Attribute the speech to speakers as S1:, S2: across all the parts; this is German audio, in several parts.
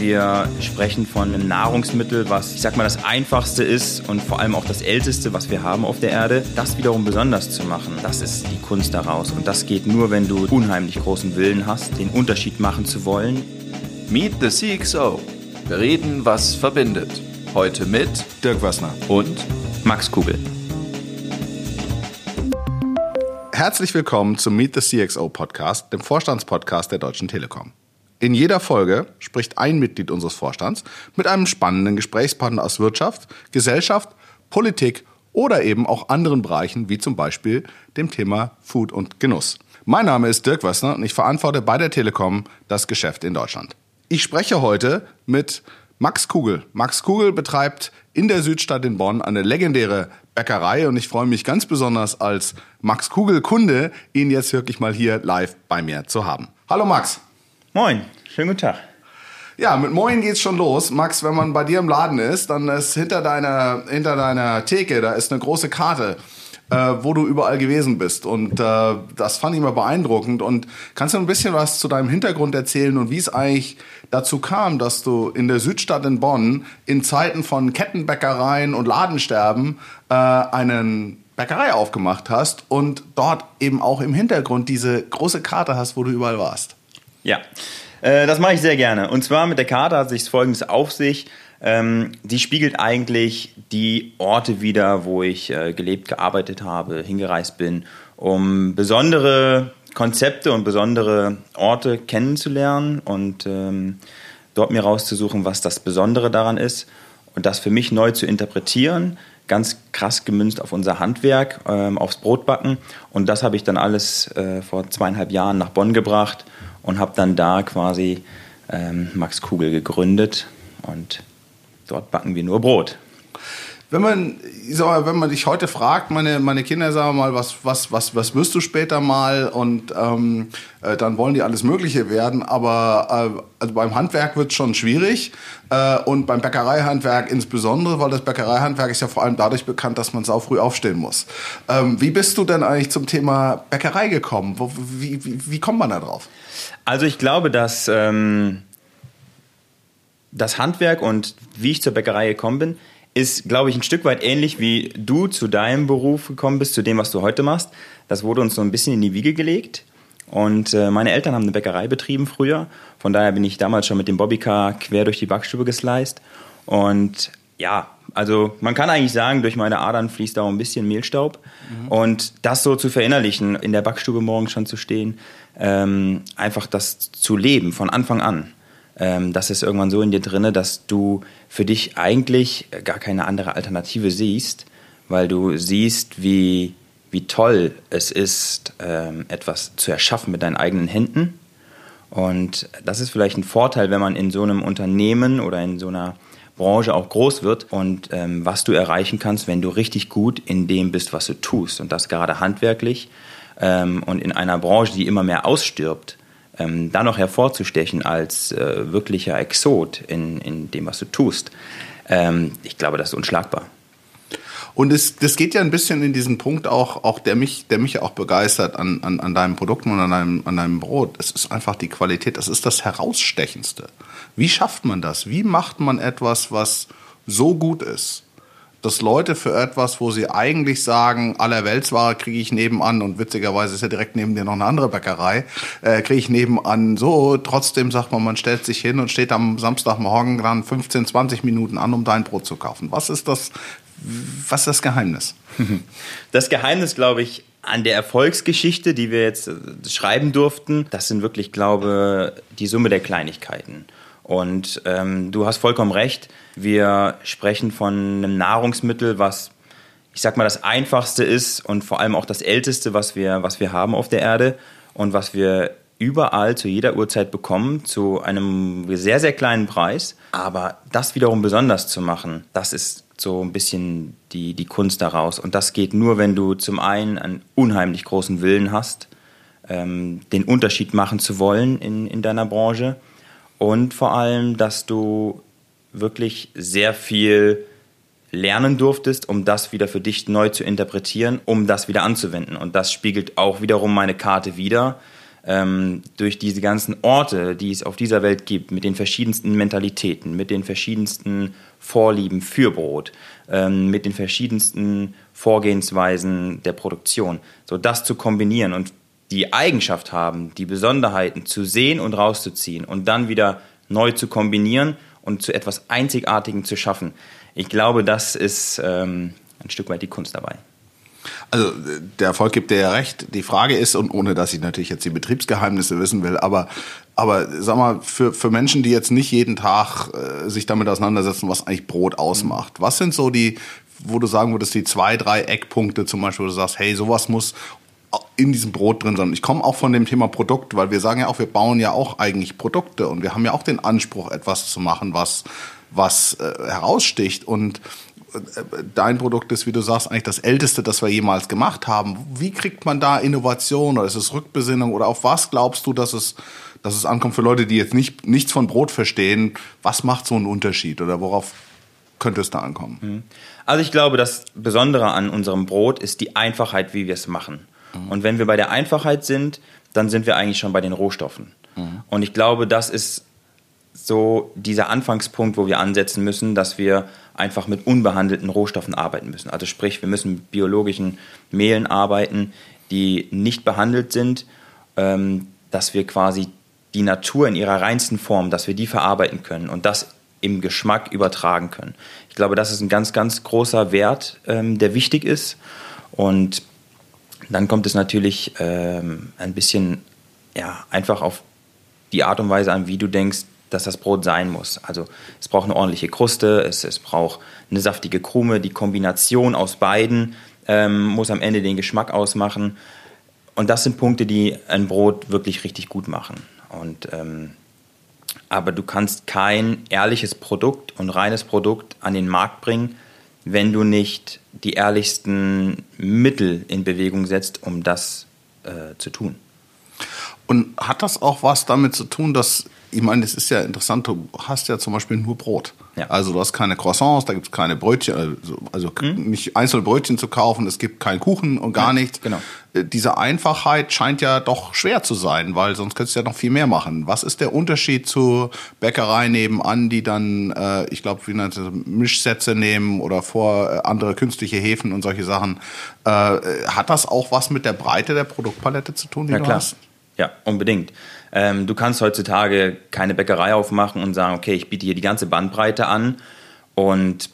S1: Wir sprechen von einem Nahrungsmittel, was, ich sag mal, das einfachste ist und vor allem auch das älteste, was wir haben auf der Erde. Das wiederum besonders zu machen, das ist die Kunst daraus. Und das geht nur, wenn du unheimlich großen Willen hast, den Unterschied machen zu wollen.
S2: Meet the CXO. Wir reden, was verbindet. Heute mit
S3: Dirk Wassner
S2: und
S1: Max Kugel.
S3: Herzlich willkommen zum Meet the CXO Podcast, dem Vorstandspodcast der Deutschen Telekom. In jeder Folge spricht ein Mitglied unseres Vorstands mit einem spannenden Gesprächspartner aus Wirtschaft, Gesellschaft, Politik oder eben auch anderen Bereichen, wie zum Beispiel dem Thema Food und Genuss. Mein Name ist Dirk Wössner und ich verantworte bei der Telekom das Geschäft in Deutschland. Ich spreche heute mit Max Kugel. Max Kugel betreibt in der Südstadt in Bonn eine legendäre Bäckerei und ich freue mich ganz besonders als Max Kugel Kunde, ihn jetzt wirklich mal hier live bei mir zu haben. Hallo Max.
S1: Moin, schönen guten Tag.
S3: Ja, mit Moin geht's schon los. Max, wenn man bei dir im Laden ist, dann ist hinter deiner, hinter deiner Theke, da ist eine große Karte, äh, wo du überall gewesen bist. Und äh, das fand ich mal beeindruckend. Und kannst du ein bisschen was zu deinem Hintergrund erzählen und wie es eigentlich dazu kam, dass du in der Südstadt in Bonn in Zeiten von Kettenbäckereien und Ladensterben äh, einen Bäckerei aufgemacht hast und dort eben auch im Hintergrund diese große Karte hast, wo du überall warst?
S1: Ja, äh, das mache ich sehr gerne. Und zwar mit der Karte hat sich folgendes auf sich. Ähm, die spiegelt eigentlich die Orte wieder, wo ich äh, gelebt, gearbeitet habe, hingereist bin, um besondere Konzepte und besondere Orte kennenzulernen und ähm, dort mir rauszusuchen, was das Besondere daran ist und das für mich neu zu interpretieren, ganz krass gemünzt auf unser Handwerk, ähm, aufs Brotbacken. Und das habe ich dann alles äh, vor zweieinhalb Jahren nach Bonn gebracht und habe dann da quasi ähm, Max Kugel gegründet und dort backen wir nur Brot.
S3: Wenn man, ich sag mal, wenn man dich heute fragt, meine, meine Kinder sagen mal, was, was, was, was wirst du später mal? Und ähm, äh, dann wollen die alles Mögliche werden. Aber äh, also beim Handwerk wird es schon schwierig. Äh, und beim Bäckereihandwerk insbesondere, weil das Bäckereihandwerk ist ja vor allem dadurch bekannt, dass man sau früh aufstehen muss. Ähm, wie bist du denn eigentlich zum Thema Bäckerei gekommen? Wo, wie, wie, wie kommt man da drauf?
S1: Also ich glaube, dass ähm, das Handwerk und wie ich zur Bäckerei gekommen bin, ist, glaube ich, ein Stück weit ähnlich wie du zu deinem Beruf gekommen bist, zu dem, was du heute machst. Das wurde uns so ein bisschen in die Wiege gelegt. Und äh, meine Eltern haben eine Bäckerei betrieben früher. Von daher bin ich damals schon mit dem Bobbycar quer durch die Backstube gesliced. Und ja, also man kann eigentlich sagen, durch meine Adern fließt auch ein bisschen Mehlstaub. Mhm. Und das so zu verinnerlichen, in der Backstube morgens schon zu stehen, ähm, einfach das zu leben von Anfang an ähm, das ist irgendwann so in dir drinne, dass du für dich eigentlich gar keine andere Alternative siehst, weil du siehst, wie, wie toll es ist, ähm, etwas zu erschaffen mit deinen eigenen Händen. Und das ist vielleicht ein Vorteil, wenn man in so einem Unternehmen oder in so einer Branche auch groß wird und ähm, was du erreichen kannst, wenn du richtig gut in dem bist, was du tust. Und das gerade handwerklich ähm, und in einer Branche, die immer mehr ausstirbt, ähm, da noch hervorzustechen als äh, wirklicher Exot in, in dem, was du tust, ähm, ich glaube, das ist unschlagbar.
S3: Und es, das geht ja ein bisschen in diesen Punkt auch, auch der mich, der mich auch begeistert an, an, an deinen Produkten und an deinem, an deinem Brot. Es ist einfach die Qualität, das ist das Herausstechendste. Wie schafft man das? Wie macht man etwas, was so gut ist? Dass Leute für etwas, wo sie eigentlich sagen, allerweltsware kriege ich nebenan und witzigerweise ist ja direkt neben dir noch eine andere Bäckerei, äh, kriege ich nebenan so, trotzdem sagt man, man stellt sich hin und steht am Samstagmorgen dran 15, 20 Minuten an, um dein Brot zu kaufen. Was ist das, was ist das Geheimnis?
S1: Das Geheimnis, glaube ich, an der Erfolgsgeschichte, die wir jetzt äh, schreiben durften, das sind wirklich, glaube ich, die Summe der Kleinigkeiten. Und ähm, du hast vollkommen recht. Wir sprechen von einem Nahrungsmittel, was, ich sag mal, das einfachste ist und vor allem auch das älteste, was wir, was wir haben auf der Erde und was wir überall zu jeder Uhrzeit bekommen, zu einem sehr, sehr kleinen Preis. Aber das wiederum besonders zu machen, das ist so ein bisschen die, die Kunst daraus. Und das geht nur, wenn du zum einen einen unheimlich großen Willen hast, ähm, den Unterschied machen zu wollen in, in deiner Branche und vor allem, dass du wirklich sehr viel lernen durftest, um das wieder für dich neu zu interpretieren, um das wieder anzuwenden. Und das spiegelt auch wiederum meine Karte wieder. ähm, durch diese ganzen Orte, die es auf dieser Welt gibt, mit den verschiedensten Mentalitäten, mit den verschiedensten Vorlieben für Brot, ähm, mit den verschiedensten Vorgehensweisen der Produktion, so das zu kombinieren und die Eigenschaft haben, die Besonderheiten zu sehen und rauszuziehen und dann wieder neu zu kombinieren und zu etwas Einzigartigem zu schaffen. Ich glaube, das ist ähm, ein Stück weit die Kunst dabei.
S3: Also der Erfolg gibt dir ja recht. Die Frage ist, und ohne dass ich natürlich jetzt die Betriebsgeheimnisse wissen will, aber, aber sag mal, für, für Menschen, die jetzt nicht jeden Tag äh, sich damit auseinandersetzen, was eigentlich Brot ausmacht, was sind so die, wo du sagen würdest, die zwei, drei Eckpunkte zum Beispiel, wo du sagst, hey, sowas muss in diesem Brot drin sein. Ich komme auch von dem Thema Produkt, weil wir sagen ja auch, wir bauen ja auch eigentlich Produkte und wir haben ja auch den Anspruch, etwas zu machen, was, was äh, heraussticht. Und dein Produkt ist, wie du sagst, eigentlich das älteste, das wir jemals gemacht haben. Wie kriegt man da Innovation oder ist es Rückbesinnung oder auf was glaubst du, dass es, dass es ankommt für Leute, die jetzt nicht, nichts von Brot verstehen? Was macht so einen Unterschied oder worauf könnte es da ankommen? Mhm.
S1: Also ich glaube, das Besondere an unserem Brot ist die Einfachheit, wie wir es machen. Mhm. Und wenn wir bei der Einfachheit sind, dann sind wir eigentlich schon bei den Rohstoffen. Mhm. Und ich glaube, das ist so dieser Anfangspunkt, wo wir ansetzen müssen, dass wir einfach mit unbehandelten Rohstoffen arbeiten müssen. Also sprich, wir müssen mit biologischen Mehlen arbeiten, die nicht behandelt sind, ähm, dass wir quasi die Natur in ihrer reinsten Form, dass wir die verarbeiten können und das im Geschmack übertragen können. Ich glaube, das ist ein ganz, ganz großer Wert, ähm, der wichtig ist. Und dann kommt es natürlich ähm, ein bisschen ja, einfach auf die Art und Weise an, wie du denkst, dass das Brot sein muss. Also es braucht eine ordentliche Kruste, es, es braucht eine saftige Krume, die Kombination aus beiden ähm, muss am Ende den Geschmack ausmachen. Und das sind Punkte, die ein Brot wirklich richtig gut machen. Und, ähm, aber du kannst kein ehrliches Produkt und reines Produkt an den Markt bringen, wenn du nicht die ehrlichsten Mittel in Bewegung setzt, um das äh, zu tun.
S3: Und hat das auch was damit zu tun, dass ich meine, es ist ja interessant, du hast ja zum Beispiel nur Brot. Ja. Also du hast keine Croissants, da gibt es keine Brötchen, also, mhm. nicht einzelne Brötchen zu kaufen, es gibt keinen Kuchen und gar ja, nichts. Genau. Äh, diese Einfachheit scheint ja doch schwer zu sein, weil sonst könntest du ja noch viel mehr machen. Was ist der Unterschied zur Bäckerei nebenan, die dann, äh, ich glaube, wie nannte Mischsätze nehmen oder vor äh, andere künstliche Hefen und solche Sachen? Äh, hat das auch was mit der Breite der Produktpalette zu tun,
S1: die ja, du klar. hast? Ja, unbedingt. Ähm, du kannst heutzutage keine Bäckerei aufmachen und sagen, okay, ich biete hier die ganze Bandbreite an und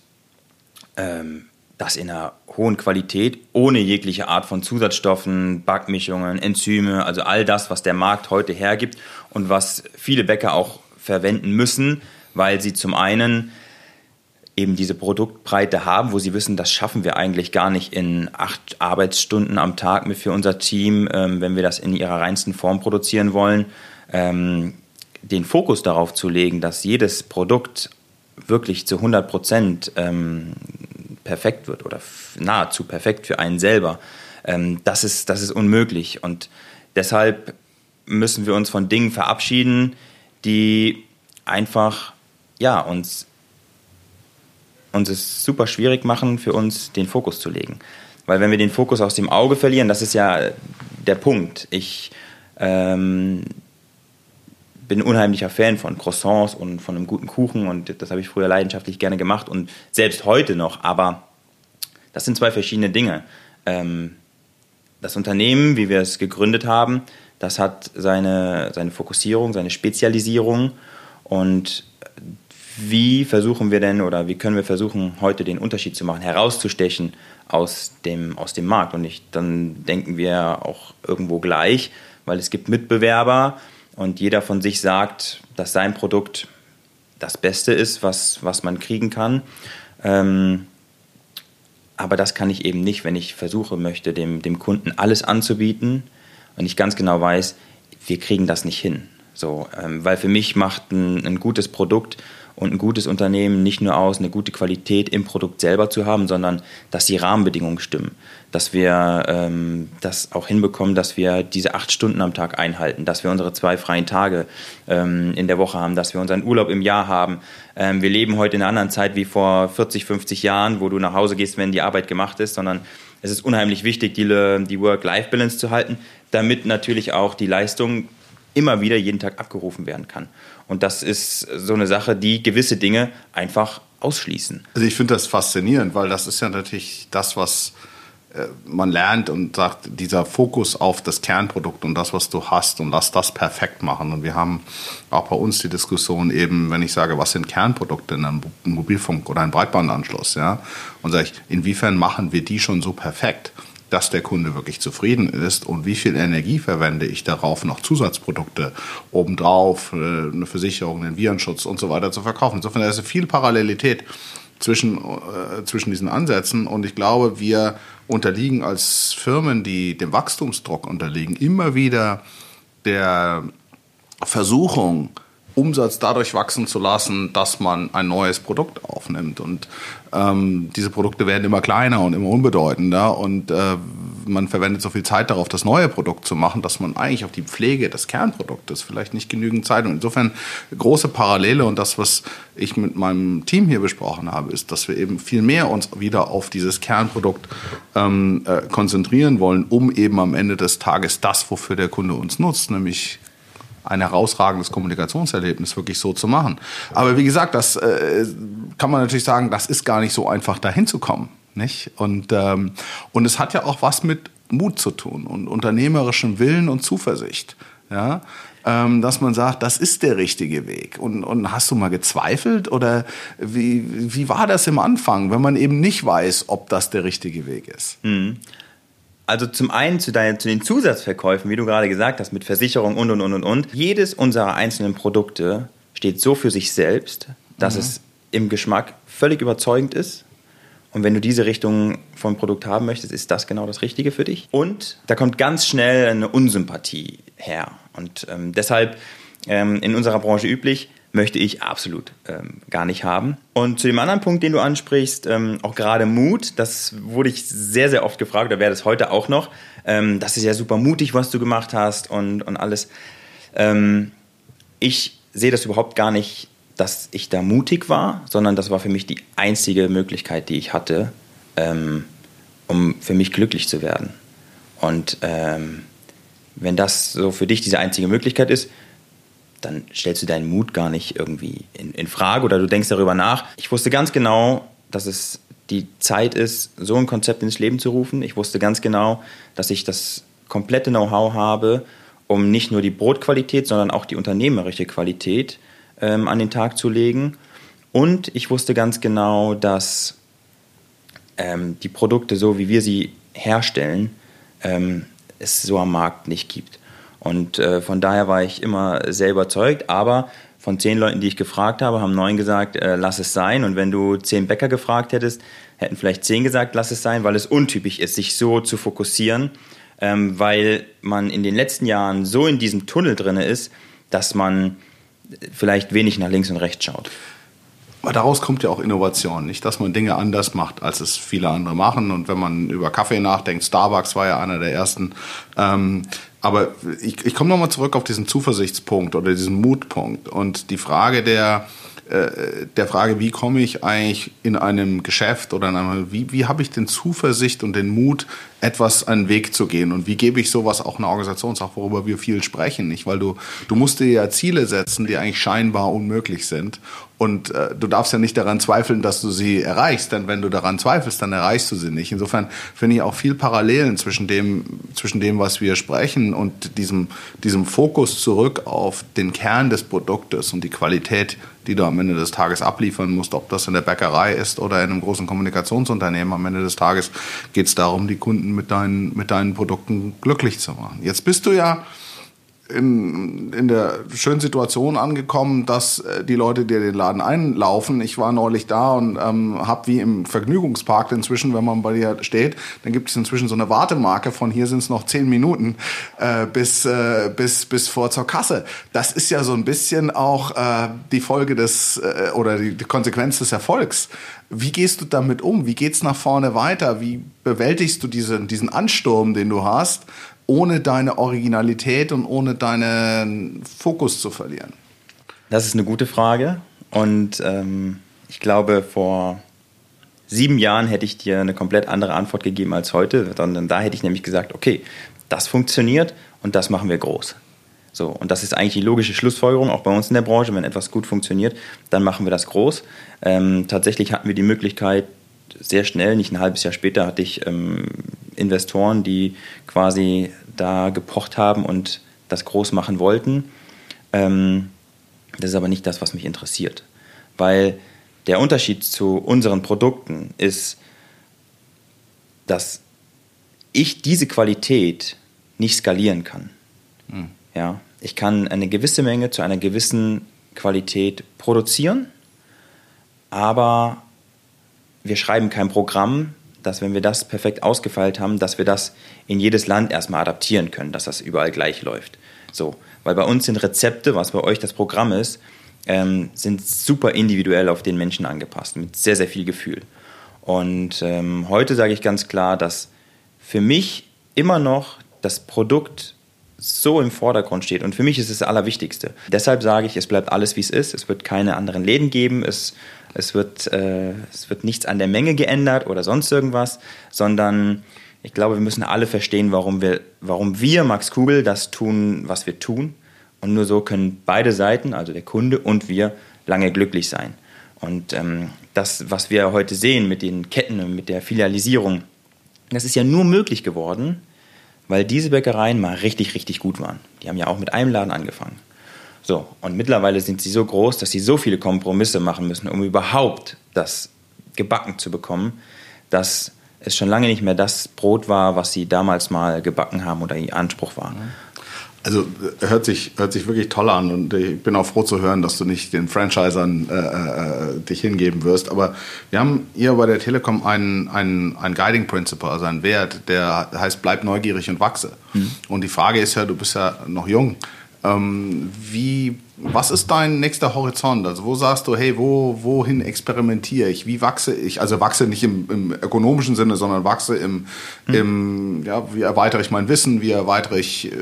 S1: ähm, das in einer hohen Qualität, ohne jegliche Art von Zusatzstoffen, Backmischungen, Enzyme, also all das, was der Markt heute hergibt und was viele Bäcker auch verwenden müssen, weil sie zum einen eben diese Produktbreite haben, wo sie wissen, das schaffen wir eigentlich gar nicht in acht Arbeitsstunden am Tag für unser Team, ähm, wenn wir das in ihrer reinsten Form produzieren wollen. Ähm, den Fokus darauf zu legen, dass jedes Produkt wirklich zu 100 Prozent ähm, perfekt wird oder nahezu perfekt für einen selber, ähm, das, ist, das ist unmöglich. Und deshalb müssen wir uns von Dingen verabschieden, die einfach ja, uns uns es super schwierig machen, für uns den Fokus zu legen. Weil wenn wir den Fokus aus dem Auge verlieren, das ist ja der Punkt. Ich ähm, bin unheimlicher Fan von Croissants und von einem guten Kuchen und das habe ich früher leidenschaftlich gerne gemacht und selbst heute noch. Aber das sind zwei verschiedene Dinge. Ähm, das Unternehmen, wie wir es gegründet haben, das hat seine, seine Fokussierung, seine Spezialisierung und wie versuchen wir denn oder wie können wir versuchen, heute den Unterschied zu machen, herauszustechen aus dem, aus dem Markt? Und nicht, dann denken wir auch irgendwo gleich, weil es gibt Mitbewerber und jeder von sich sagt, dass sein Produkt das Beste ist, was, was man kriegen kann. Ähm, aber das kann ich eben nicht, wenn ich versuche möchte, dem, dem Kunden alles anzubieten und ich ganz genau weiß, wir kriegen das nicht hin. So, ähm, weil für mich macht ein, ein gutes Produkt und ein gutes Unternehmen nicht nur aus, eine gute Qualität im Produkt selber zu haben, sondern dass die Rahmenbedingungen stimmen. Dass wir ähm, das auch hinbekommen, dass wir diese acht Stunden am Tag einhalten, dass wir unsere zwei freien Tage ähm, in der Woche haben, dass wir unseren Urlaub im Jahr haben. Ähm, wir leben heute in einer anderen Zeit wie vor 40, 50 Jahren, wo du nach Hause gehst, wenn die Arbeit gemacht ist, sondern es ist unheimlich wichtig, die, die Work-Life-Balance zu halten, damit natürlich auch die Leistung immer wieder jeden Tag abgerufen werden kann. Und das ist so eine Sache, die gewisse Dinge einfach ausschließen.
S3: Also ich finde das faszinierend, weil das ist ja natürlich das, was äh, man lernt und sagt, dieser Fokus auf das Kernprodukt und das, was du hast und lass das perfekt machen. Und wir haben auch bei uns die Diskussion eben, wenn ich sage, was sind Kernprodukte in einem Mobilfunk oder einem Breitbandanschluss, ja, und sage ich, inwiefern machen wir die schon so perfekt? Dass der Kunde wirklich zufrieden ist und wie viel Energie verwende ich darauf, noch Zusatzprodukte obendrauf, äh, eine Versicherung, einen Virenschutz und so weiter zu verkaufen. Insofern ist viel Parallelität zwischen, äh, zwischen diesen Ansätzen und ich glaube, wir unterliegen als Firmen, die dem Wachstumsdruck unterliegen, immer wieder der Versuchung, Umsatz dadurch wachsen zu lassen, dass man ein neues Produkt aufnimmt. Und ähm, diese Produkte werden immer kleiner und immer unbedeutender und äh, man verwendet so viel Zeit darauf, das neue Produkt zu machen, dass man eigentlich auf die Pflege des Kernproduktes vielleicht nicht genügend Zeit und insofern große Parallele und das, was ich mit meinem Team hier besprochen habe, ist, dass wir eben viel mehr uns wieder auf dieses Kernprodukt ähm, äh, konzentrieren wollen, um eben am Ende des Tages das, wofür der Kunde uns nutzt, nämlich ein herausragendes Kommunikationserlebnis wirklich so zu machen. Aber wie gesagt, das äh, kann man natürlich sagen, das ist gar nicht so einfach dahin zu kommen. Nicht? Und, ähm, und es hat ja auch was mit Mut zu tun und unternehmerischem Willen und Zuversicht. Ja? Ähm, dass man sagt, das ist der richtige Weg. Und, und hast du mal gezweifelt oder wie, wie war das im Anfang, wenn man eben nicht weiß, ob das der richtige Weg ist?
S1: Mhm. Also zum einen zu, deinen, zu den Zusatzverkäufen, wie du gerade gesagt hast, mit Versicherung und und und und und. Jedes unserer einzelnen Produkte steht so für sich selbst, dass mhm. es im Geschmack völlig überzeugend ist. Und wenn du diese Richtung vom Produkt haben möchtest, ist das genau das Richtige für dich. Und da kommt ganz schnell eine Unsympathie her. Und ähm, deshalb ähm, in unserer Branche üblich, möchte ich absolut ähm, gar nicht haben. Und zu dem anderen Punkt, den du ansprichst, ähm, auch gerade Mut, das wurde ich sehr, sehr oft gefragt, oder werde es heute auch noch. Ähm, das ist ja super mutig, was du gemacht hast und, und alles. Ähm, ich sehe das überhaupt gar nicht, dass ich da mutig war, sondern das war für mich die einzige Möglichkeit, die ich hatte, ähm, um für mich glücklich zu werden. Und ähm, wenn das so für dich diese einzige Möglichkeit ist, dann stellst du deinen Mut gar nicht irgendwie in, in Frage oder du denkst darüber nach. Ich wusste ganz genau, dass es die Zeit ist, so ein Konzept ins Leben zu rufen. Ich wusste ganz genau, dass ich das komplette Know-how habe, um nicht nur die Brotqualität, sondern auch die unternehmerische Qualität ähm, an den Tag zu legen. Und ich wusste ganz genau, dass ähm, die Produkte, so wie wir sie herstellen, ähm, es so am Markt nicht gibt. Und äh, von daher war ich immer sehr überzeugt. Aber von zehn Leuten, die ich gefragt habe, haben neun gesagt, äh, lass es sein. Und wenn du zehn Bäcker gefragt hättest, hätten vielleicht zehn gesagt, lass es sein, weil es untypisch ist, sich so zu fokussieren, ähm, weil man in den letzten Jahren so in diesem Tunnel drin ist, dass man vielleicht wenig nach links und rechts schaut.
S3: Aber daraus kommt ja auch Innovation, nicht, dass man Dinge anders macht, als es viele andere machen. Und wenn man über Kaffee nachdenkt, Starbucks war ja einer der ersten. Ähm, aber ich, ich komme nochmal zurück auf diesen Zuversichtspunkt oder diesen Mutpunkt und die Frage der, äh, der Frage, wie komme ich eigentlich in einem Geschäft oder in einem, wie, wie habe ich den Zuversicht und den Mut, etwas einen Weg zu gehen und wie gebe ich sowas auch einer Organisationssache, worüber wir viel sprechen, nicht? Weil du, du musst dir ja Ziele setzen, die eigentlich scheinbar unmöglich sind und äh, du darfst ja nicht daran zweifeln, dass du sie erreichst, denn wenn du daran zweifelst, dann erreichst du sie nicht. Insofern finde ich auch viel Parallelen zwischen dem, zwischen dem, was wir sprechen und diesem, diesem Fokus zurück auf den Kern des Produktes und die Qualität, die du am Ende des Tages abliefern musst, ob das in der Bäckerei ist oder in einem großen Kommunikationsunternehmen. Am Ende des Tages geht es darum, die Kunden mit deinen, mit deinen Produkten glücklich zu machen. Jetzt bist du ja in, in der schönen Situation angekommen, dass äh, die Leute, die den Laden einlaufen, ich war neulich da und ähm, habe wie im Vergnügungspark inzwischen, wenn man bei dir steht, dann gibt es inzwischen so eine Wartemarke von hier sind es noch zehn Minuten äh, bis, äh, bis, bis vor zur Kasse. Das ist ja so ein bisschen auch äh, die Folge des äh, oder die, die Konsequenz des Erfolgs. Wie gehst du damit um? Wie geht's nach vorne weiter? Wie bewältigst du diesen, diesen Ansturm, den du hast? Ohne deine Originalität und ohne deinen Fokus zu verlieren?
S1: Das ist eine gute Frage und ähm, ich glaube, vor sieben Jahren hätte ich dir eine komplett andere Antwort gegeben als heute, sondern da hätte ich nämlich gesagt, okay, das funktioniert und das machen wir groß. So, und das ist eigentlich die logische Schlussfolgerung, auch bei uns in der Branche, wenn etwas gut funktioniert, dann machen wir das groß. Ähm, tatsächlich hatten wir die Möglichkeit, sehr schnell, nicht ein halbes Jahr später, hatte ich ähm, Investoren, die quasi da gepocht haben und das groß machen wollten. Ähm, das ist aber nicht das, was mich interessiert. Weil der Unterschied zu unseren Produkten ist, dass ich diese Qualität nicht skalieren kann. Mhm. Ja, ich kann eine gewisse Menge zu einer gewissen Qualität produzieren, aber wir schreiben kein Programm, dass wenn wir das perfekt ausgefeilt haben, dass wir das in jedes Land erstmal adaptieren können, dass das überall gleich läuft. So, weil bei uns sind Rezepte, was bei euch das Programm ist, ähm, sind super individuell auf den Menschen angepasst, mit sehr, sehr viel Gefühl. Und ähm, heute sage ich ganz klar, dass für mich immer noch das Produkt so im Vordergrund steht. Und für mich ist es das Allerwichtigste. Deshalb sage ich, es bleibt alles, wie es ist. Es wird keine anderen Läden geben. Es, es, wird, äh, es wird nichts an der Menge geändert oder sonst irgendwas, sondern ich glaube, wir müssen alle verstehen, warum wir, warum wir, Max Kugel, das tun, was wir tun. Und nur so können beide Seiten, also der Kunde und wir, lange glücklich sein. Und ähm, das, was wir heute sehen mit den Ketten und mit der Filialisierung, das ist ja nur möglich geworden, weil diese Bäckereien mal richtig, richtig gut waren. Die haben ja auch mit einem Laden angefangen. So, und mittlerweile sind sie so groß, dass sie so viele Kompromisse machen müssen, um überhaupt das gebacken zu bekommen, dass es schon lange nicht mehr das Brot war, was sie damals mal gebacken haben oder ihr Anspruch war.
S3: Also hört sich, hört sich wirklich toll an und ich bin auch froh zu hören, dass du nicht den Franchisern äh, äh, dich hingeben wirst. Aber wir haben hier bei der Telekom einen, einen, einen Guiding Principle, also einen Wert, der heißt, bleib neugierig und wachse. Mhm. Und die Frage ist ja, du bist ja noch jung. Ähm, wie, was ist dein nächster Horizont? Also wo sagst du, hey, wo, wohin experimentiere ich? Wie wachse ich? Also wachse nicht im, im ökonomischen Sinne, sondern wachse im, mhm. im, ja, wie erweitere ich mein Wissen? Wie erweitere ich äh,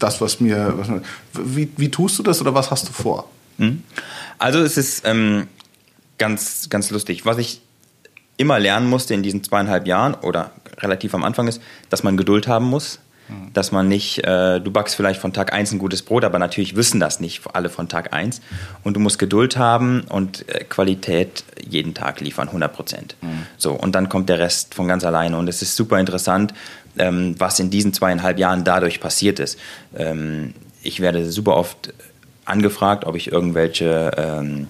S3: das, was mir, was, wie, wie tust du das oder was hast du vor?
S1: Mhm. Also es ist ähm, ganz, ganz lustig. Was ich immer lernen musste in diesen zweieinhalb Jahren oder relativ am Anfang ist, dass man Geduld haben muss dass man nicht, äh, du backst vielleicht von Tag 1 ein gutes Brot, aber natürlich wissen das nicht alle von Tag 1. Und du musst Geduld haben und äh, Qualität jeden Tag liefern, 100 Prozent. Mhm. So, und dann kommt der Rest von ganz alleine. Und es ist super interessant, ähm, was in diesen zweieinhalb Jahren dadurch passiert ist. Ähm, ich werde super oft angefragt, ob ich irgendwelche ähm,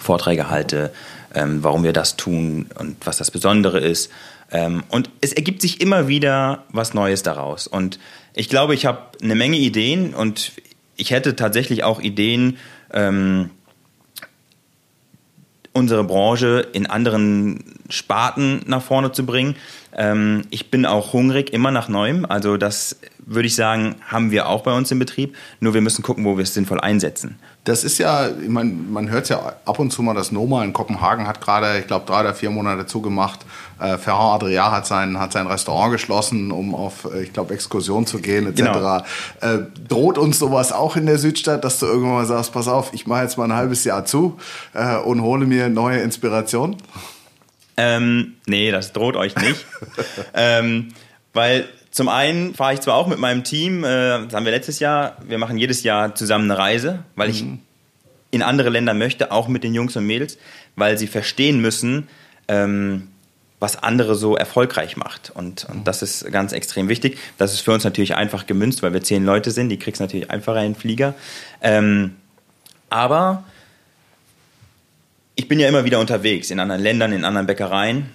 S1: Vorträge halte, ähm, warum wir das tun und was das Besondere ist. Ähm, und es ergibt sich immer wieder was Neues daraus. Und ich glaube, ich habe eine Menge Ideen und ich hätte tatsächlich auch Ideen, ähm, unsere Branche in anderen Sparten nach vorne zu bringen. Ähm, ich bin auch hungrig, immer nach Neuem. Also das würde ich sagen, haben wir auch bei uns im Betrieb. Nur wir müssen gucken, wo wir es sinnvoll einsetzen.
S3: Das ist ja, ich meine, man hört ja ab und zu mal, dass Noma in Kopenhagen hat gerade, ich glaube, drei oder vier Monate zugemacht. Äh, Ferrand Adria hat sein, hat sein Restaurant geschlossen, um auf, äh, ich glaube, Exkursion zu gehen, etc. Genau. Äh, droht uns sowas auch in der Südstadt, dass du irgendwann mal sagst, pass auf, ich mache jetzt mal ein halbes Jahr zu äh, und hole mir neue Inspiration?
S1: Ähm, nee, das droht euch nicht. ähm, weil zum einen fahre ich zwar auch mit meinem Team, äh, das haben wir letztes Jahr, wir machen jedes Jahr zusammen eine Reise, weil ich mhm. in andere Länder möchte, auch mit den Jungs und Mädels, weil sie verstehen müssen, ähm, was andere so erfolgreich macht. Und, und mhm. das ist ganz extrem wichtig. Das ist für uns natürlich einfach gemünzt, weil wir zehn Leute sind, die kriegst natürlich einfacher in den Flieger. Ähm, aber ich bin ja immer wieder unterwegs in anderen Ländern, in anderen Bäckereien.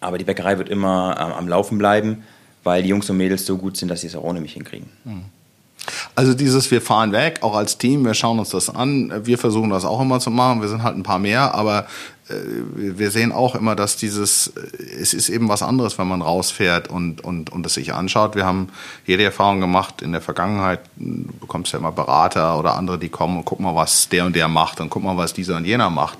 S1: Aber die Bäckerei wird immer äh, am Laufen bleiben weil die Jungs und Mädels so gut sind, dass sie es auch ohne mich hinkriegen.
S3: Also dieses wir fahren weg, auch als Team, wir schauen uns das an, wir versuchen das auch immer zu machen, wir sind halt ein paar mehr, aber äh, wir sehen auch immer, dass dieses, äh, es ist eben was anderes, wenn man rausfährt und, und, und es sich anschaut. Wir haben jede Erfahrung gemacht in der Vergangenheit, du bekommst ja immer Berater oder andere, die kommen und guck mal, was der und der macht und guck mal, was dieser und jener macht.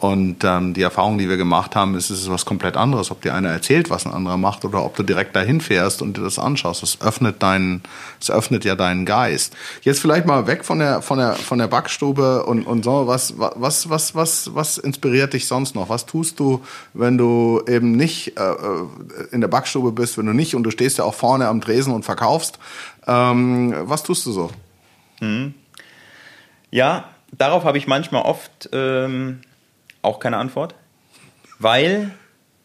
S3: Und ähm, die Erfahrung, die wir gemacht haben, ist, es ist was komplett anderes. Ob dir einer erzählt, was ein anderer macht, oder ob du direkt dahin fährst und dir das anschaust. Das öffnet deinen, das öffnet ja deinen Geist. Jetzt vielleicht mal weg von der, von der, von der Backstube und, und so. Was, was, was, was, was inspiriert dich sonst noch? Was tust du, wenn du eben nicht äh, in der Backstube bist, wenn du nicht und du stehst ja auch vorne am Tresen und verkaufst? Ähm, was tust du so?
S1: Hm. Ja, darauf habe ich manchmal oft ähm, auch keine Antwort, weil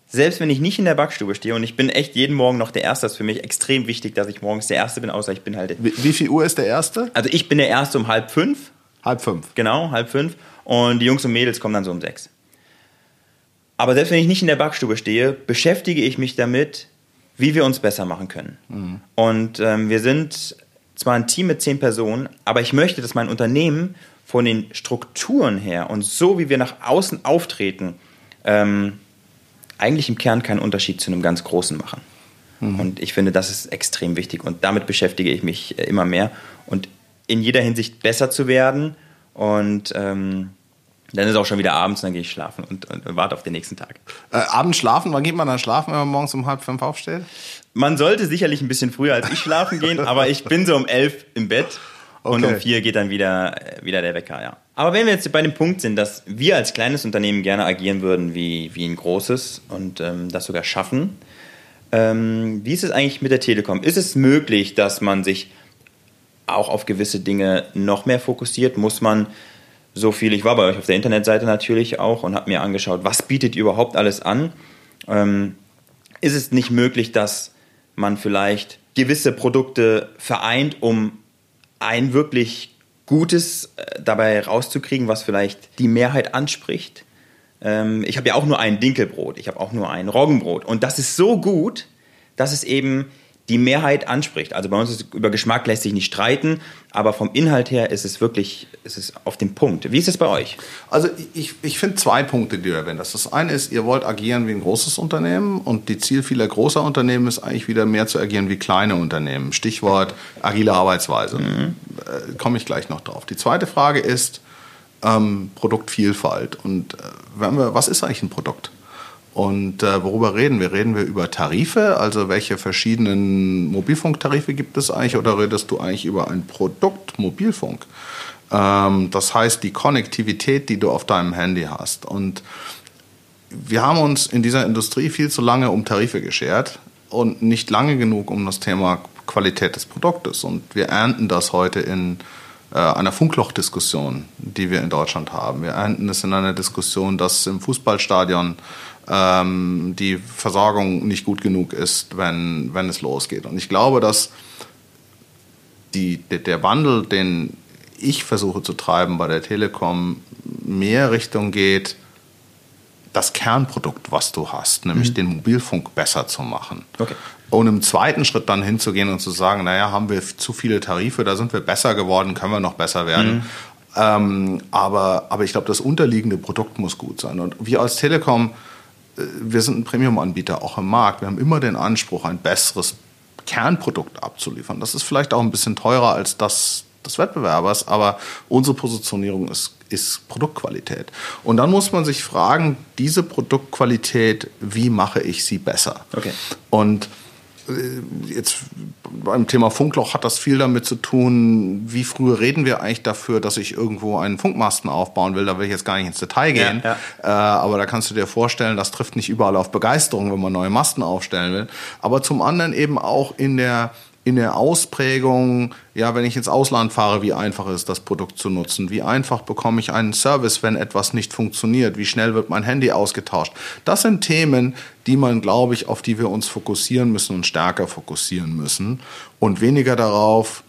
S1: selbst wenn ich nicht in der Backstube stehe und ich bin echt jeden Morgen noch der Erste, ist für mich extrem wichtig, dass ich morgens der Erste bin, außer ich bin halt.
S3: Wie, wie viel Uhr ist der Erste?
S1: Also ich bin der Erste um halb fünf.
S3: Halb fünf.
S1: Genau, halb fünf. Und die Jungs und Mädels kommen dann so um sechs. Aber selbst wenn ich nicht in der Backstube stehe, beschäftige ich mich damit, wie wir uns besser machen können. Mhm. Und ähm, wir sind zwar ein Team mit zehn Personen, aber ich möchte, dass mein Unternehmen von den Strukturen her und so, wie wir nach außen auftreten, ähm, eigentlich im Kern keinen Unterschied zu einem ganz großen machen. Mhm. Und ich finde, das ist extrem wichtig und damit beschäftige ich mich äh, immer mehr und in jeder Hinsicht besser zu werden und ähm, dann ist es auch schon wieder abends dann gehe ich schlafen und, und, und warte auf den nächsten Tag.
S3: Äh, abends schlafen, wann geht man dann schlafen, wenn man morgens um halb fünf aufsteht?
S1: Man sollte sicherlich ein bisschen früher als ich schlafen gehen, aber ich bin so um elf im Bett und um vier geht dann wieder, wieder der Wecker, ja. Aber wenn wir jetzt bei dem Punkt sind, dass wir als kleines Unternehmen gerne agieren würden wie, wie ein großes und ähm, das sogar schaffen, ähm, wie ist es eigentlich mit der Telekom? Ist es möglich, dass man sich auch auf gewisse Dinge noch mehr fokussiert? Muss man so viel, ich war bei euch auf der Internetseite natürlich auch und habe mir angeschaut, was bietet ihr überhaupt alles an? Ähm, ist es nicht möglich, dass man vielleicht gewisse Produkte vereint, um ein wirklich Gutes äh, dabei rauszukriegen, was vielleicht die Mehrheit anspricht. Ähm, ich habe ja auch nur ein Dinkelbrot, ich habe auch nur ein Roggenbrot. Und das ist so gut, dass es eben die Mehrheit anspricht. Also bei uns ist über Geschmack lässt sich nicht streiten, aber vom Inhalt her ist es wirklich ist es auf dem Punkt. Wie ist es bei euch?
S3: Also ich, ich finde zwei Punkte, die du erwähnt hast. Das eine ist, ihr wollt agieren wie ein großes Unternehmen und die Ziel vieler großer Unternehmen ist eigentlich wieder mehr zu agieren wie kleine Unternehmen. Stichwort agile Arbeitsweise. Mhm. Äh, Komme ich gleich noch drauf. Die zweite Frage ist ähm, Produktvielfalt. Und äh, wenn wir, was ist eigentlich ein Produkt? Und äh, worüber reden wir? Reden wir über Tarife? Also welche verschiedenen Mobilfunktarife gibt es eigentlich? Oder redest du eigentlich über ein Produkt Mobilfunk? Ähm, das heißt, die Konnektivität, die du auf deinem Handy hast. Und wir haben uns in dieser Industrie viel zu lange um Tarife geschert und nicht lange genug um das Thema Qualität des Produktes. Und wir ernten das heute in äh, einer Funklochdiskussion, die wir in Deutschland haben. Wir ernten es in einer Diskussion, dass im Fußballstadion ähm, die Versorgung nicht gut genug ist, wenn, wenn es losgeht. Und ich glaube, dass die, der Wandel, den ich versuche zu treiben bei der Telekom, mehr Richtung geht, das Kernprodukt, was du hast, nämlich mhm. den Mobilfunk besser zu machen. Okay. Und im zweiten Schritt dann hinzugehen und zu sagen, naja, haben wir zu viele Tarife, da sind wir besser geworden, können wir noch besser werden. Mhm. Ähm, aber, aber ich glaube, das unterliegende Produkt muss gut sein. Und wir als Telekom wir sind ein Premium-Anbieter auch im Markt. Wir haben immer den Anspruch, ein besseres Kernprodukt abzuliefern. Das ist vielleicht auch ein bisschen teurer als das des Wettbewerbers, aber unsere Positionierung ist, ist Produktqualität. Und dann muss man sich fragen, diese Produktqualität, wie mache ich sie besser? Okay. Und äh, jetzt beim Thema Funkloch hat das viel damit zu tun, wie früh reden wir eigentlich dafür, dass ich irgendwo einen Funkmasten aufbauen will. Da will ich jetzt gar nicht ins Detail gehen. Ja, ja. Äh, aber da kannst du dir vorstellen, das trifft nicht überall auf Begeisterung, wenn man neue Masten aufstellen will. Aber zum anderen eben auch in der in der Ausprägung, ja, wenn ich ins Ausland fahre, wie einfach ist das Produkt zu nutzen? Wie einfach bekomme ich einen Service, wenn etwas nicht funktioniert? Wie schnell wird mein Handy ausgetauscht? Das sind Themen, die man, glaube ich, auf die wir uns fokussieren müssen und stärker fokussieren müssen und weniger darauf,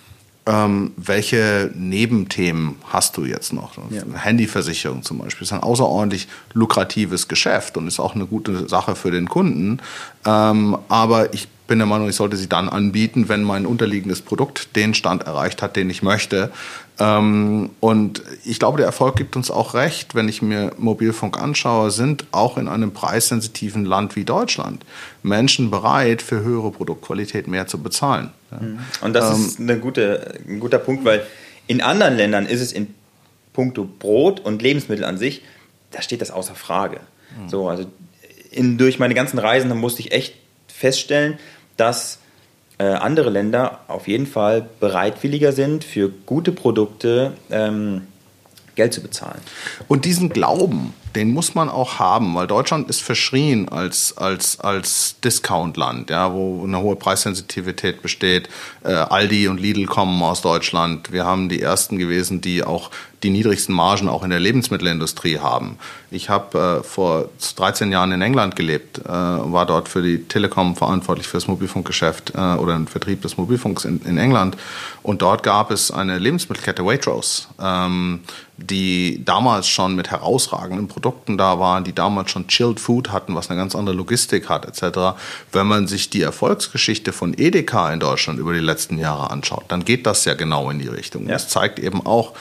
S3: ähm, welche Nebenthemen hast du jetzt noch? Ja. Handyversicherung zum Beispiel ist ein außerordentlich lukratives Geschäft und ist auch eine gute Sache für den Kunden. Ähm, aber ich bin der Meinung, ich sollte sie dann anbieten, wenn mein unterliegendes Produkt den Stand erreicht hat, den ich möchte. Ähm, und ich glaube, der Erfolg gibt uns auch recht, wenn ich mir Mobilfunk anschaue, sind auch in einem preissensitiven Land wie Deutschland Menschen bereit, für höhere Produktqualität mehr zu bezahlen.
S1: Mhm. Und das ähm, ist eine gute, ein guter Punkt, weil in anderen Ländern ist es in puncto Brot und Lebensmittel an sich da steht das außer Frage. Mhm. So, also in, durch meine ganzen Reisen musste ich echt feststellen, dass äh, andere Länder auf jeden Fall bereitwilliger sind, für gute Produkte ähm, Geld zu bezahlen.
S3: Und diesen Glauben, den muss man auch haben, weil Deutschland ist verschrien als, als, als Discountland, ja, wo eine hohe Preissensitivität besteht. Äh, Aldi und Lidl kommen aus Deutschland. Wir haben die ersten gewesen, die auch die niedrigsten Margen auch in der Lebensmittelindustrie haben. Ich habe äh, vor 13 Jahren in England gelebt, äh, war dort für die Telekom verantwortlich für das Mobilfunkgeschäft äh, oder den Vertrieb des Mobilfunks in, in, England. Und dort gab es eine Lebensmittelkette Waitrose, ähm, die damals schon mit herausragenden Produkten Produkten da waren, die damals schon Chilled Food hatten, was eine ganz andere Logistik hat, etc. Wenn man sich die Erfolgsgeschichte von Edeka in Deutschland über die letzten Jahre anschaut, dann geht das ja genau in die Richtung. Ja. Das zeigt eben auch,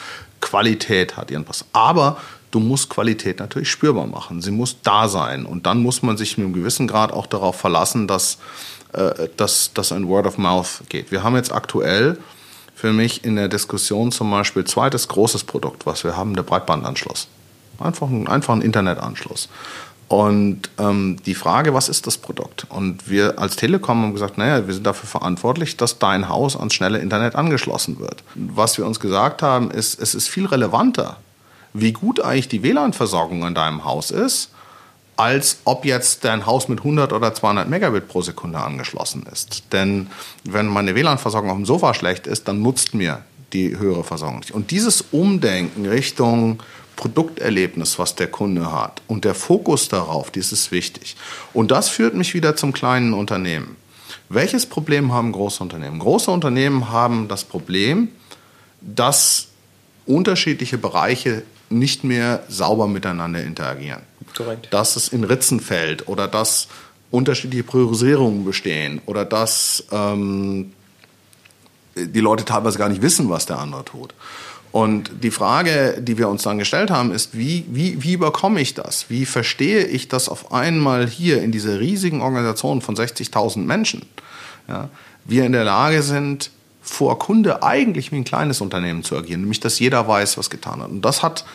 S3: Qualität hat ihren Pass. Aber du musst Qualität natürlich spürbar machen. Sie muss da sein. Und dann muss man sich mit einem gewissen Grad auch darauf verlassen, dass, äh, dass, dass ein Word of Mouth geht. Wir haben jetzt aktuell für mich in der Diskussion zum Beispiel zweites großes Produkt, was wir haben, der Breitbandanschluss. Einfach ein, einfach ein Internetanschluss. Und ähm, die Frage, was ist das Produkt? Und wir als Telekom haben gesagt, naja, wir sind dafür verantwortlich, dass dein Haus ans schnelle Internet angeschlossen wird. Was wir uns gesagt haben, ist, es ist viel relevanter, wie gut eigentlich die WLAN-Versorgung in deinem Haus ist, als ob jetzt dein Haus mit 100 oder 200 Megabit pro Sekunde angeschlossen ist. Denn wenn meine WLAN-Versorgung auf dem Sofa schlecht ist, dann nutzt mir die höhere Versorgung nicht. Und dieses Umdenken Richtung Produkterlebnis, was der Kunde hat und der Fokus darauf, das ist wichtig. Und das führt mich wieder zum kleinen Unternehmen. Welches Problem haben große Unternehmen? Große Unternehmen haben das Problem, dass unterschiedliche Bereiche nicht mehr sauber miteinander interagieren. Korrekt. Dass es in Ritzen fällt oder dass unterschiedliche Priorisierungen bestehen oder dass ähm, die Leute teilweise gar nicht wissen, was der andere tut. Und die Frage, die wir uns dann gestellt haben, ist, wie, wie, wie überkomme ich das? Wie verstehe ich das auf einmal hier in dieser riesigen Organisation von 60.000 Menschen? Ja, wir in der Lage sind, vor Kunde eigentlich wie ein kleines Unternehmen zu agieren, nämlich dass jeder weiß, was getan hat. Und das hat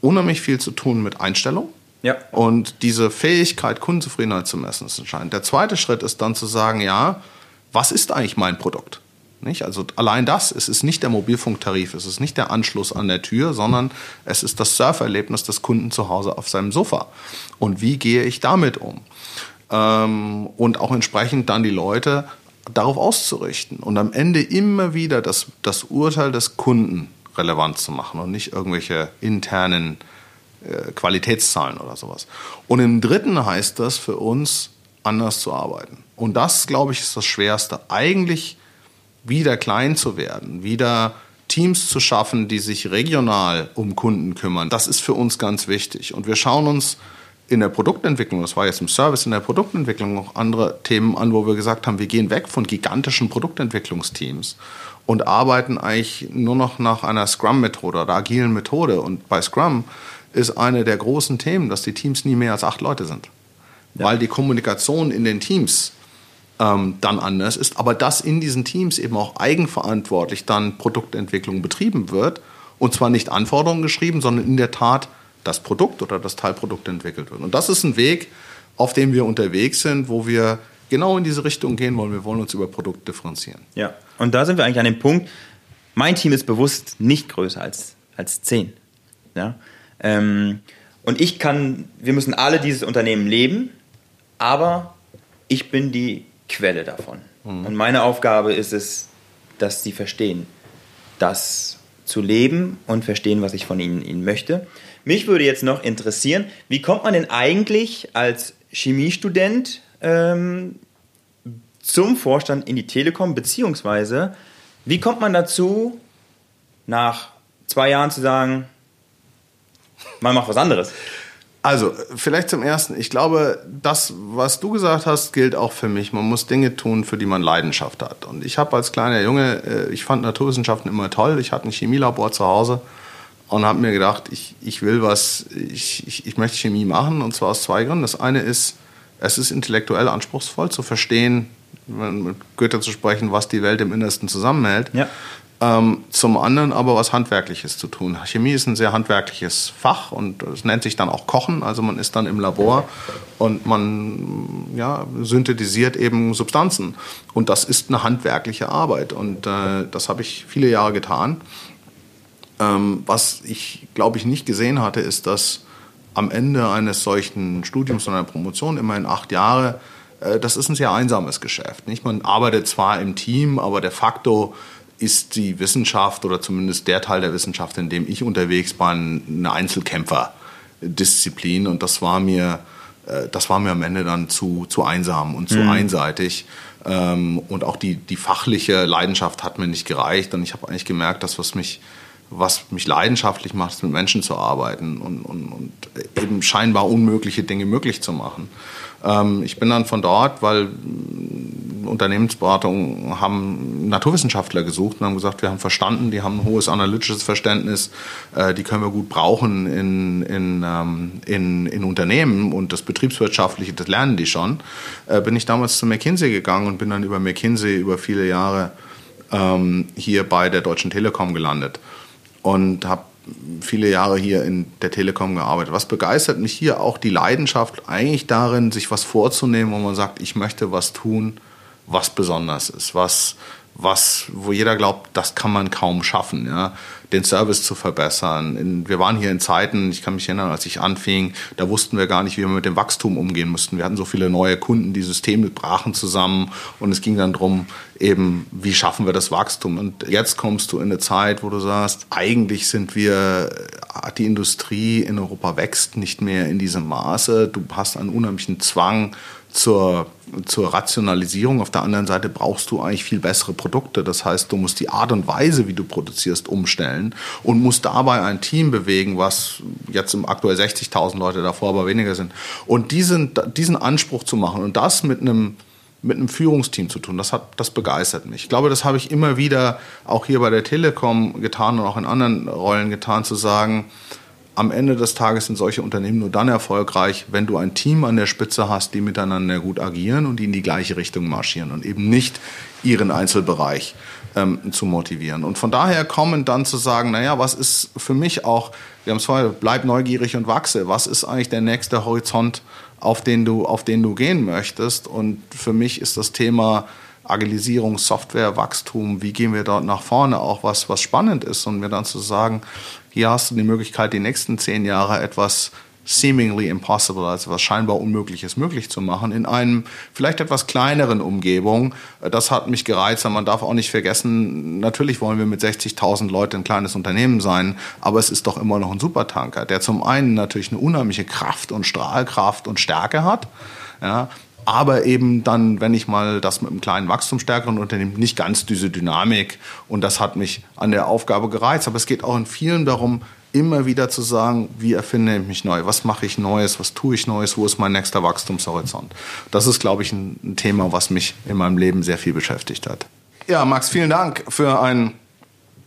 S3: unheimlich viel zu tun mit Einstellung. Ja. Und diese Fähigkeit, Kundenzufriedenheit zu messen, ist entscheidend. Der zweite Schritt ist dann zu sagen, ja, was ist eigentlich mein Produkt? Nicht? Also allein das, es ist nicht der Mobilfunktarif, es ist nicht der Anschluss an der Tür, sondern es ist das Surferlebnis des Kunden zu Hause auf seinem Sofa. Und wie gehe ich damit um? Ähm, und auch entsprechend dann die Leute darauf auszurichten und am Ende immer wieder das, das Urteil des Kunden relevant zu machen und nicht irgendwelche internen äh, Qualitätszahlen oder sowas. Und im dritten heißt das für uns, anders zu arbeiten. Und das, glaube ich, ist das Schwerste. Eigentlich wieder klein zu werden, wieder Teams zu schaffen, die sich regional um Kunden kümmern. Das ist für uns ganz wichtig. Und wir schauen uns in der Produktentwicklung, das war jetzt im Service, in der Produktentwicklung noch andere Themen an, wo wir gesagt haben, wir gehen weg von gigantischen Produktentwicklungsteams und arbeiten eigentlich nur noch nach einer Scrum-Methode oder agilen Methode. Und bei Scrum ist eine der großen Themen, dass die Teams nie mehr als acht Leute sind. Ja. Weil die Kommunikation in den Teams ähm, dann anders ist, aber dass in diesen Teams eben auch eigenverantwortlich dann Produktentwicklung betrieben wird und zwar nicht Anforderungen geschrieben, sondern in der Tat das Produkt oder das Teilprodukt entwickelt wird. Und das ist ein Weg, auf dem wir unterwegs sind, wo wir genau in diese Richtung gehen wollen. Wir wollen uns über Produkt differenzieren.
S1: Ja, und da sind wir eigentlich an dem Punkt, mein Team ist bewusst nicht größer als, als zehn. Ja? Ähm, und ich kann, wir müssen alle dieses Unternehmen leben, aber ich bin die Quelle davon. Mhm. Und meine Aufgabe ist es, dass sie verstehen, das zu leben und verstehen, was ich von ihnen, ihnen möchte. Mich würde jetzt noch interessieren, wie kommt man denn eigentlich als Chemiestudent ähm, zum Vorstand in die Telekom, beziehungsweise wie kommt man dazu, nach zwei Jahren zu sagen, man macht was anderes?
S3: Also, vielleicht zum Ersten. Ich glaube, das, was du gesagt hast, gilt auch für mich. Man muss Dinge tun, für die man Leidenschaft hat. Und ich habe als kleiner Junge, äh, ich fand Naturwissenschaften immer toll. Ich hatte ein Chemielabor zu Hause und habe mir gedacht, ich, ich will was, ich, ich, ich möchte Chemie machen. Und zwar aus zwei Gründen. Das eine ist, es ist intellektuell anspruchsvoll zu verstehen, mit Goethe zu sprechen, was die Welt im Innersten zusammenhält. Ja. Ähm, zum anderen aber was Handwerkliches zu tun. Chemie ist ein sehr handwerkliches Fach und es nennt sich dann auch Kochen. Also man ist dann im Labor und man ja, synthetisiert eben Substanzen. Und das ist eine handwerkliche Arbeit und äh, das habe ich viele Jahre getan. Ähm, was ich, glaube ich, nicht gesehen hatte, ist, dass am Ende eines solchen Studiums oder einer Promotion, immerhin acht Jahre, äh, das ist ein sehr einsames Geschäft. Nicht? Man arbeitet zwar im Team, aber de facto ist die Wissenschaft oder zumindest der Teil der Wissenschaft, in dem ich unterwegs war, eine Einzelkämpferdisziplin und das war mir äh, das war mir am Ende dann zu, zu einsam und zu mhm. einseitig. Ähm, und auch die, die fachliche Leidenschaft hat mir nicht gereicht. Und ich habe eigentlich gemerkt, dass was mich, was mich leidenschaftlich macht, ist mit Menschen zu arbeiten und, und, und eben scheinbar unmögliche Dinge möglich zu machen. Ähm, ich bin dann von dort, weil Unternehmensberatungen haben Naturwissenschaftler gesucht und haben gesagt, wir haben verstanden, die haben ein hohes analytisches Verständnis, äh, die können wir gut brauchen in, in, ähm, in, in Unternehmen und das Betriebswirtschaftliche, das lernen die schon. Äh, bin ich damals zu McKinsey gegangen und bin dann über McKinsey über viele Jahre ähm, hier bei der Deutschen Telekom gelandet und habe viele Jahre hier in der Telekom gearbeitet. Was begeistert mich hier auch die Leidenschaft eigentlich darin, sich was vorzunehmen, wo man sagt, ich möchte was tun, was besonders ist, was, was, wo jeder glaubt, das kann man kaum schaffen, ja, den Service zu verbessern. In, wir waren hier in Zeiten, ich kann mich erinnern, als ich anfing, da wussten wir gar nicht, wie wir mit dem Wachstum umgehen mussten. Wir hatten so viele neue Kunden, die Systeme brachen zusammen und es ging dann darum, eben, wie schaffen wir das Wachstum? Und jetzt kommst du in eine Zeit, wo du sagst, eigentlich sind wir, die Industrie in Europa wächst nicht mehr in diesem Maße. Du hast einen unheimlichen Zwang, zur, zur Rationalisierung. Auf der anderen Seite brauchst du eigentlich viel bessere Produkte. Das heißt, du musst die Art und Weise, wie du produzierst, umstellen und musst dabei ein Team bewegen, was jetzt im aktuell 60.000 Leute davor aber weniger sind. Und diesen, diesen Anspruch zu machen und das mit einem mit einem Führungsteam zu tun. Das, hat, das begeistert mich. Ich glaube, das habe ich immer wieder auch hier bei der Telekom getan und auch in anderen Rollen getan, zu sagen, am Ende des Tages sind solche Unternehmen nur dann erfolgreich, wenn du ein Team an der Spitze hast, die miteinander gut agieren und die in die gleiche Richtung marschieren und eben nicht ihren Einzelbereich ähm, zu motivieren. Und von daher kommen dann zu sagen, naja, was ist für mich auch, wir haben es vorher, bleib neugierig und wachse. Was ist eigentlich der nächste Horizont, auf den du, auf den du gehen möchtest? Und für mich ist das Thema Agilisierung, Software, Wachstum, wie gehen wir dort nach vorne, auch was, was spannend ist und mir dann zu sagen, hier hast du die Möglichkeit, die nächsten zehn Jahre etwas seemingly impossible, also was scheinbar Unmögliches möglich zu machen, in einem vielleicht etwas kleineren Umgebung. Das hat mich gereizt, man darf auch nicht vergessen, natürlich wollen wir mit 60.000 Leuten ein kleines Unternehmen sein, aber es ist doch immer noch ein Supertanker, der zum einen natürlich eine unheimliche Kraft und Strahlkraft und Stärke hat, ja, aber eben dann, wenn ich mal das mit einem kleinen wachstumsstärkeren Unternehmen, nicht ganz diese Dynamik und das hat mich an der Aufgabe gereizt. Aber es geht auch in vielen darum, immer wieder zu sagen, wie erfinde ich mich neu, was mache ich Neues, was tue ich Neues, wo ist mein nächster Wachstumshorizont. Das ist, glaube ich, ein Thema, was mich in meinem Leben sehr viel beschäftigt hat. Ja, Max, vielen Dank für ein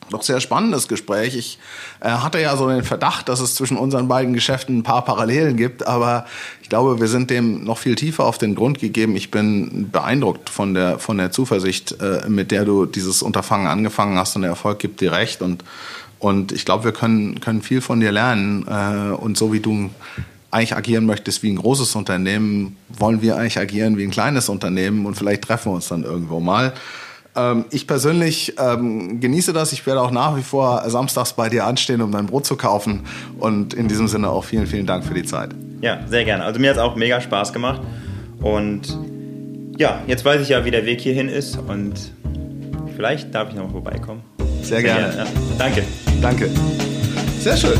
S3: doch sehr spannendes Gespräch. Ich äh, hatte ja so den Verdacht, dass es zwischen unseren beiden Geschäften ein paar Parallelen gibt, aber ich glaube, wir sind dem noch viel tiefer auf den Grund gegeben. Ich bin beeindruckt von der, von der Zuversicht, äh, mit der du dieses Unterfangen angefangen hast und der Erfolg gibt dir recht und, und ich glaube, wir können, können viel von dir lernen äh, und so wie du eigentlich agieren möchtest wie ein großes Unternehmen, wollen wir eigentlich agieren wie ein kleines Unternehmen und vielleicht treffen wir uns dann irgendwo mal. Ähm, ich persönlich ähm, genieße das. Ich werde auch nach wie vor samstags bei dir anstehen, um dein Brot zu kaufen. Und in diesem Sinne auch vielen, vielen Dank für die Zeit.
S1: Ja, sehr gerne. Also mir hat es auch mega Spaß gemacht. Und ja, jetzt weiß ich ja, wie der Weg hierhin ist. Und vielleicht darf ich noch vorbeikommen.
S3: Sehr gerne.
S1: Ja, danke.
S3: Danke. Sehr schön.